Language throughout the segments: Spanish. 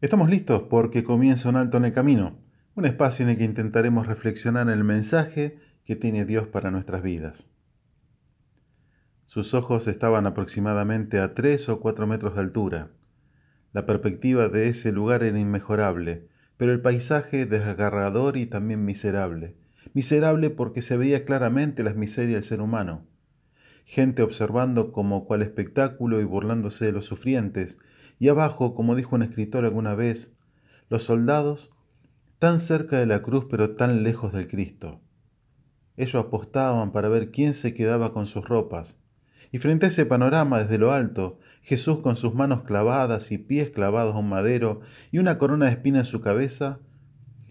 Estamos listos porque comienza un alto en el camino, un espacio en el que intentaremos reflexionar en el mensaje que tiene Dios para nuestras vidas. Sus ojos estaban aproximadamente a tres o cuatro metros de altura. La perspectiva de ese lugar era inmejorable, pero el paisaje desgarrador y también miserable. Miserable porque se veía claramente las miserias del ser humano. Gente observando como cual espectáculo y burlándose de los sufrientes, y abajo, como dijo un escritor alguna vez, los soldados tan cerca de la cruz pero tan lejos del Cristo. Ellos apostaban para ver quién se quedaba con sus ropas. Y frente a ese panorama desde lo alto, Jesús con sus manos clavadas y pies clavados a un madero y una corona de espina en su cabeza,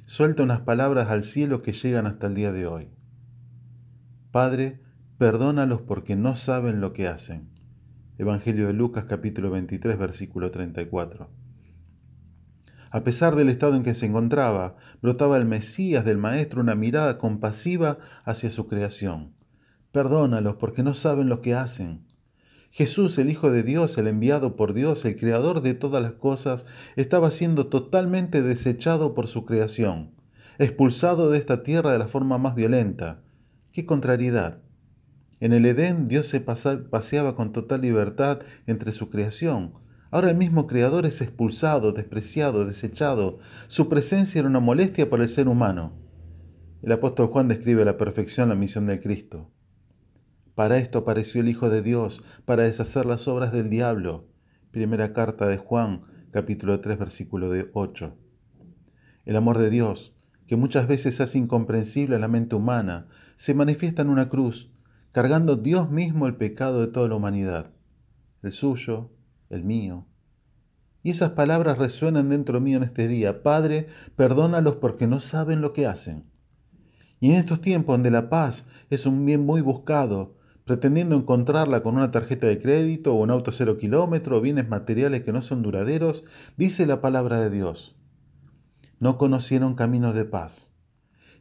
suelta unas palabras al cielo que llegan hasta el día de hoy. Padre, perdónalos porque no saben lo que hacen. Evangelio de Lucas capítulo 23 versículo 34. A pesar del estado en que se encontraba, brotaba el Mesías del Maestro una mirada compasiva hacia su creación. Perdónalos porque no saben lo que hacen. Jesús, el Hijo de Dios, el enviado por Dios, el Creador de todas las cosas, estaba siendo totalmente desechado por su creación, expulsado de esta tierra de la forma más violenta. ¡Qué contrariedad! En el Edén Dios se paseaba con total libertad entre su creación. Ahora el mismo Creador es expulsado, despreciado, desechado. Su presencia era una molestia para el ser humano. El apóstol Juan describe a la perfección la misión de Cristo. Para esto apareció el Hijo de Dios, para deshacer las obras del diablo. Primera carta de Juan, capítulo 3, versículo 8. El amor de Dios, que muchas veces hace incomprensible a la mente humana, se manifiesta en una cruz, cargando Dios mismo el pecado de toda la humanidad, el suyo, el mío. Y esas palabras resuenan dentro mío en este día. Padre, perdónalos porque no saben lo que hacen. Y en estos tiempos donde la paz es un bien muy buscado, pretendiendo encontrarla con una tarjeta de crédito o un auto cero kilómetro o bienes materiales que no son duraderos, dice la palabra de Dios. No conocieron caminos de paz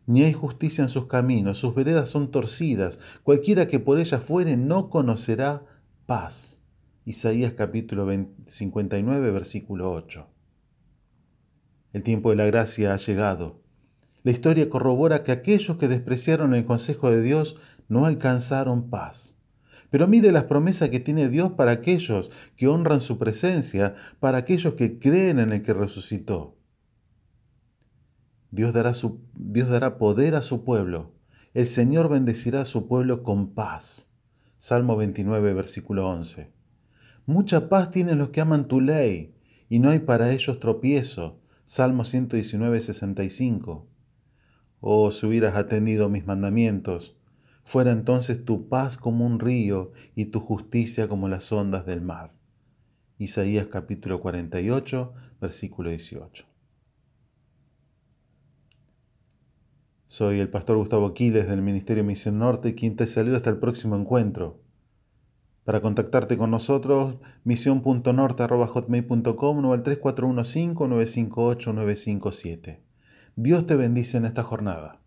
ni hay justicia en sus caminos, sus veredas son torcidas, cualquiera que por ellas fuere no conocerá paz. Isaías capítulo 59, versículo 8. El tiempo de la gracia ha llegado. La historia corrobora que aquellos que despreciaron el consejo de Dios no alcanzaron paz. Pero mire las promesas que tiene Dios para aquellos que honran su presencia, para aquellos que creen en el que resucitó. Dios dará, su, Dios dará poder a su pueblo. El Señor bendecirá a su pueblo con paz. Salmo 29, versículo 11. Mucha paz tienen los que aman tu ley, y no hay para ellos tropiezo. Salmo 119, 65. Oh, si hubieras atendido mis mandamientos, fuera entonces tu paz como un río y tu justicia como las ondas del mar. Isaías capítulo 48, versículo 18. Soy el pastor Gustavo Quiles del Ministerio Misión Norte, quien te saluda hasta el próximo encuentro. Para contactarte con nosotros, misión.norte.hotmail.com o al 3415-958-957. Dios te bendice en esta jornada.